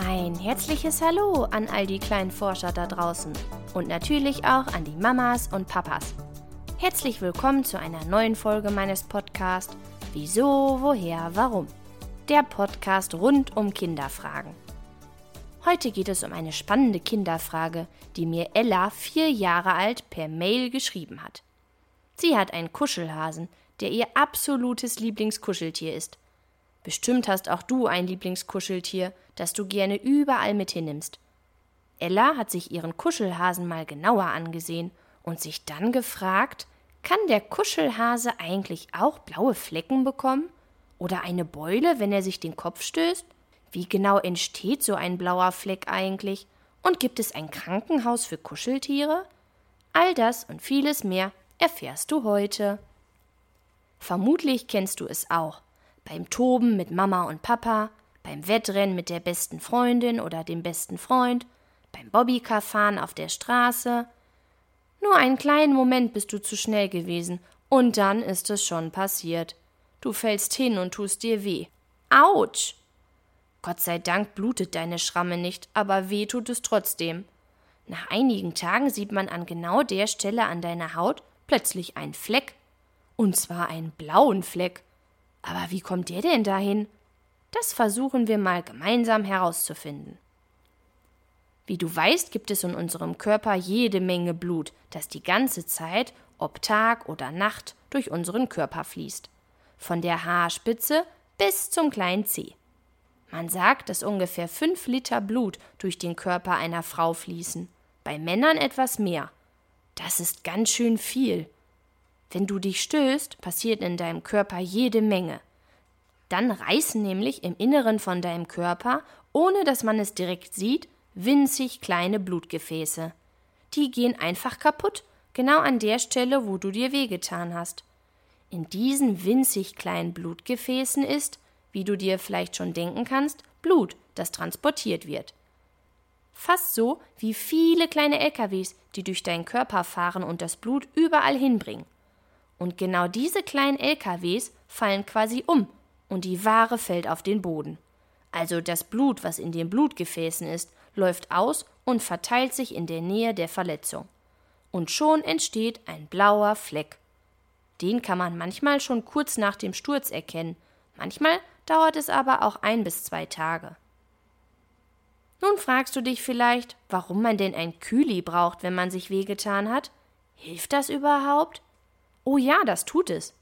Ein herzliches Hallo an all die kleinen Forscher da draußen und natürlich auch an die Mamas und Papas. Herzlich willkommen zu einer neuen Folge meines Podcasts Wieso, woher, warum? Der Podcast rund um Kinderfragen. Heute geht es um eine spannende Kinderfrage, die mir Ella, vier Jahre alt, per Mail geschrieben hat. Sie hat einen Kuschelhasen, der ihr absolutes Lieblingskuscheltier ist. Bestimmt hast auch du ein Lieblingskuscheltier, das du gerne überall mit hinnimmst. Ella hat sich ihren Kuschelhasen mal genauer angesehen und sich dann gefragt, kann der Kuschelhase eigentlich auch blaue Flecken bekommen? Oder eine Beule, wenn er sich den Kopf stößt? Wie genau entsteht so ein blauer Fleck eigentlich? Und gibt es ein Krankenhaus für Kuscheltiere? All das und vieles mehr erfährst du heute. Vermutlich kennst du es auch. Beim Toben mit Mama und Papa, beim Wettrennen mit der besten Freundin oder dem besten Freund, beim Bobbycar-Fahren auf der Straße. Nur einen kleinen Moment bist du zu schnell gewesen und dann ist es schon passiert. Du fällst hin und tust dir weh. Autsch! Gott sei Dank blutet deine Schramme nicht, aber weh tut es trotzdem. Nach einigen Tagen sieht man an genau der Stelle an deiner Haut plötzlich einen Fleck. Und zwar einen blauen Fleck. Aber wie kommt der denn dahin? Das versuchen wir mal gemeinsam herauszufinden. Wie du weißt, gibt es in unserem Körper jede Menge Blut, das die ganze Zeit, ob Tag oder Nacht, durch unseren Körper fließt. Von der Haarspitze bis zum kleinen Zeh. Man sagt, dass ungefähr fünf Liter Blut durch den Körper einer Frau fließen, bei Männern etwas mehr. Das ist ganz schön viel. Wenn du dich stößt, passiert in deinem Körper jede Menge. Dann reißen nämlich im Inneren von deinem Körper, ohne dass man es direkt sieht, winzig kleine Blutgefäße. Die gehen einfach kaputt, genau an der Stelle, wo du dir wehgetan hast. In diesen winzig kleinen Blutgefäßen ist, wie du dir vielleicht schon denken kannst, Blut, das transportiert wird. Fast so wie viele kleine LKWs, die durch deinen Körper fahren und das Blut überall hinbringen. Und genau diese kleinen LKWs fallen quasi um und die Ware fällt auf den Boden. Also das Blut, was in den Blutgefäßen ist, läuft aus und verteilt sich in der Nähe der Verletzung. Und schon entsteht ein blauer Fleck. Den kann man manchmal schon kurz nach dem Sturz erkennen, manchmal dauert es aber auch ein bis zwei Tage. Nun fragst du dich vielleicht, warum man denn ein Kühli braucht, wenn man sich wehgetan hat? Hilft das überhaupt? Oh ja, das tut es.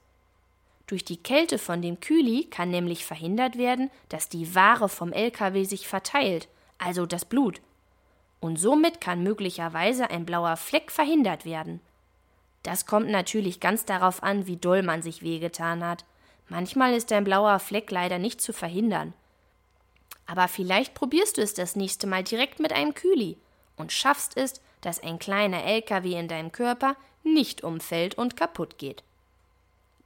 Durch die Kälte von dem Kühli kann nämlich verhindert werden, dass die Ware vom LKW sich verteilt, also das Blut. Und somit kann möglicherweise ein blauer Fleck verhindert werden. Das kommt natürlich ganz darauf an, wie doll man sich wehgetan hat. Manchmal ist ein blauer Fleck leider nicht zu verhindern. Aber vielleicht probierst du es das nächste Mal direkt mit einem Kühli und schaffst es, dass ein kleiner LKW in deinem Körper nicht umfällt und kaputt geht.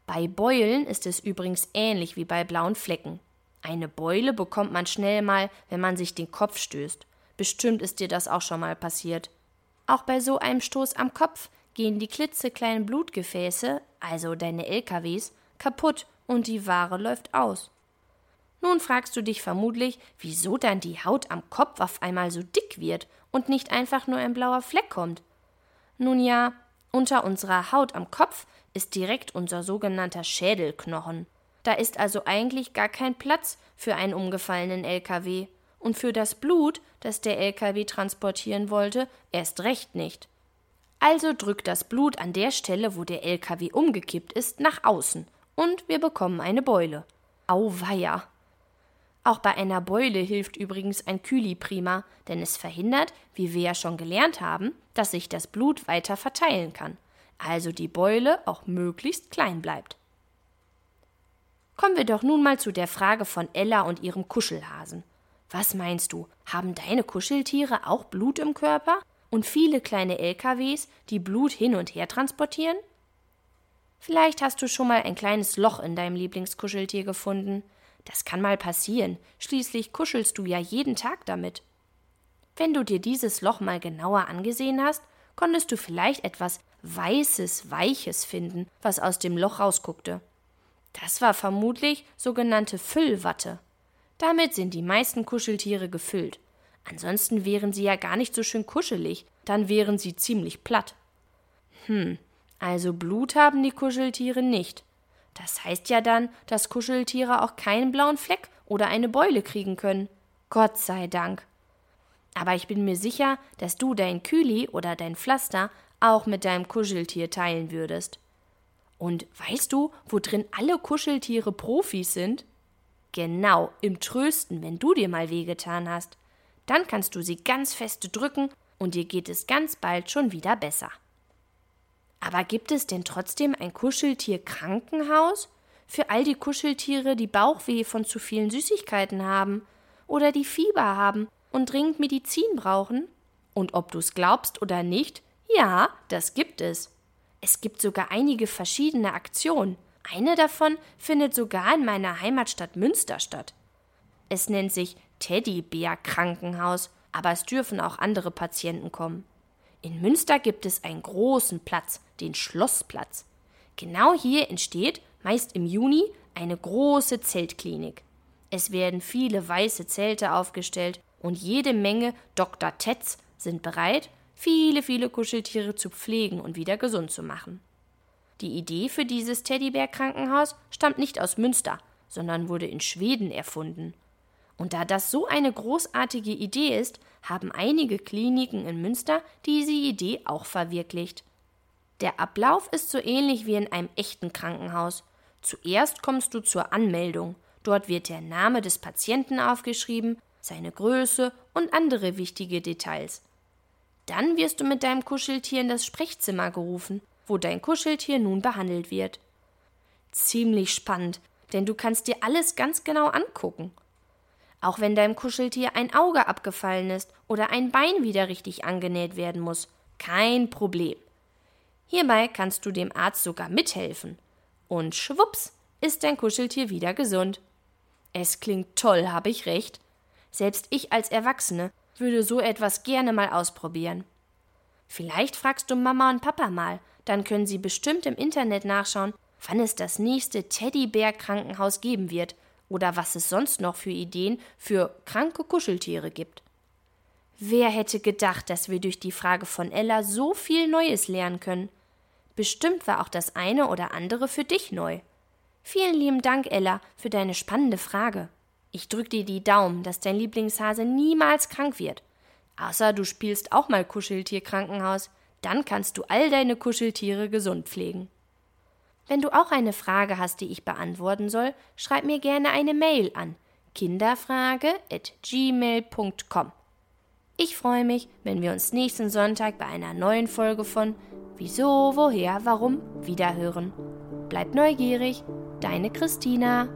Bei Beulen ist es übrigens ähnlich wie bei blauen Flecken. Eine Beule bekommt man schnell mal, wenn man sich den Kopf stößt. Bestimmt ist dir das auch schon mal passiert. Auch bei so einem Stoß am Kopf gehen die klitzekleinen Blutgefäße, also deine LKWs, kaputt und die Ware läuft aus. Nun fragst du dich vermutlich, wieso dann die Haut am Kopf auf einmal so dick wird und nicht einfach nur ein blauer Fleck kommt. Nun ja, unter unserer Haut am Kopf ist direkt unser sogenannter Schädelknochen. Da ist also eigentlich gar kein Platz für einen umgefallenen LKW und für das Blut, das der LKW transportieren wollte, erst recht nicht. Also drückt das Blut an der Stelle, wo der LKW umgekippt ist, nach außen und wir bekommen eine Beule. Auweia! Auch bei einer Beule hilft übrigens ein Kühli prima, denn es verhindert, wie wir ja schon gelernt haben, dass sich das Blut weiter verteilen kann, also die Beule auch möglichst klein bleibt. Kommen wir doch nun mal zu der Frage von Ella und ihrem Kuschelhasen. Was meinst du, haben deine Kuscheltiere auch Blut im Körper und viele kleine LKWs, die Blut hin und her transportieren? Vielleicht hast du schon mal ein kleines Loch in deinem Lieblingskuscheltier gefunden. Das kann mal passieren, schließlich kuschelst du ja jeden Tag damit. Wenn du dir dieses Loch mal genauer angesehen hast, konntest du vielleicht etwas Weißes, Weiches finden, was aus dem Loch rausguckte. Das war vermutlich sogenannte Füllwatte. Damit sind die meisten Kuscheltiere gefüllt. Ansonsten wären sie ja gar nicht so schön kuschelig, dann wären sie ziemlich platt. Hm, also Blut haben die Kuscheltiere nicht. Das heißt ja dann, dass Kuscheltiere auch keinen blauen Fleck oder eine Beule kriegen können. Gott sei Dank. Aber ich bin mir sicher, dass du dein Küli oder dein Pflaster auch mit deinem Kuscheltier teilen würdest. Und weißt du, wo drin alle Kuscheltiere Profis sind? Genau, im Trösten, wenn du dir mal wehgetan hast. Dann kannst du sie ganz feste drücken und dir geht es ganz bald schon wieder besser. Aber gibt es denn trotzdem ein Kuscheltier-Krankenhaus? Für all die Kuscheltiere, die Bauchweh von zu vielen Süßigkeiten haben oder die Fieber haben und dringend Medizin brauchen? Und ob du es glaubst oder nicht, ja, das gibt es. Es gibt sogar einige verschiedene Aktionen. Eine davon findet sogar in meiner Heimatstadt Münster statt. Es nennt sich Teddybär Krankenhaus, aber es dürfen auch andere Patienten kommen. In Münster gibt es einen großen Platz, den Schlossplatz. Genau hier entsteht, meist im Juni, eine große Zeltklinik. Es werden viele weiße Zelte aufgestellt und jede Menge Dr. Tetz sind bereit, viele, viele Kuscheltiere zu pflegen und wieder gesund zu machen. Die Idee für dieses Teddybär-Krankenhaus stammt nicht aus Münster, sondern wurde in Schweden erfunden. Und da das so eine großartige Idee ist, haben einige Kliniken in Münster diese Idee auch verwirklicht. Der Ablauf ist so ähnlich wie in einem echten Krankenhaus. Zuerst kommst du zur Anmeldung. Dort wird der Name des Patienten aufgeschrieben, seine Größe und andere wichtige Details. Dann wirst du mit deinem Kuscheltier in das Sprechzimmer gerufen, wo dein Kuscheltier nun behandelt wird. Ziemlich spannend, denn du kannst dir alles ganz genau angucken. Auch wenn deinem Kuscheltier ein Auge abgefallen ist oder ein Bein wieder richtig angenäht werden muss, kein Problem. Hierbei kannst du dem Arzt sogar mithelfen. Und schwupps ist dein Kuscheltier wieder gesund. Es klingt toll, habe ich recht. Selbst ich als Erwachsene würde so etwas gerne mal ausprobieren. Vielleicht fragst du Mama und Papa mal, dann können sie bestimmt im Internet nachschauen, wann es das nächste Teddybär-Krankenhaus geben wird oder was es sonst noch für Ideen für kranke Kuscheltiere gibt. Wer hätte gedacht, dass wir durch die Frage von Ella so viel Neues lernen können? Bestimmt war auch das eine oder andere für dich neu. Vielen lieben Dank, Ella, für deine spannende Frage. Ich drück dir die Daumen, dass dein Lieblingshase niemals krank wird. Außer du spielst auch mal Kuscheltierkrankenhaus, dann kannst du all deine Kuscheltiere gesund pflegen. Wenn du auch eine Frage hast, die ich beantworten soll, schreib mir gerne eine Mail an kinderfrage@gmail.com. Ich freue mich, wenn wir uns nächsten Sonntag bei einer neuen Folge von Wieso, woher, warum wiederhören. Bleib neugierig, deine Christina.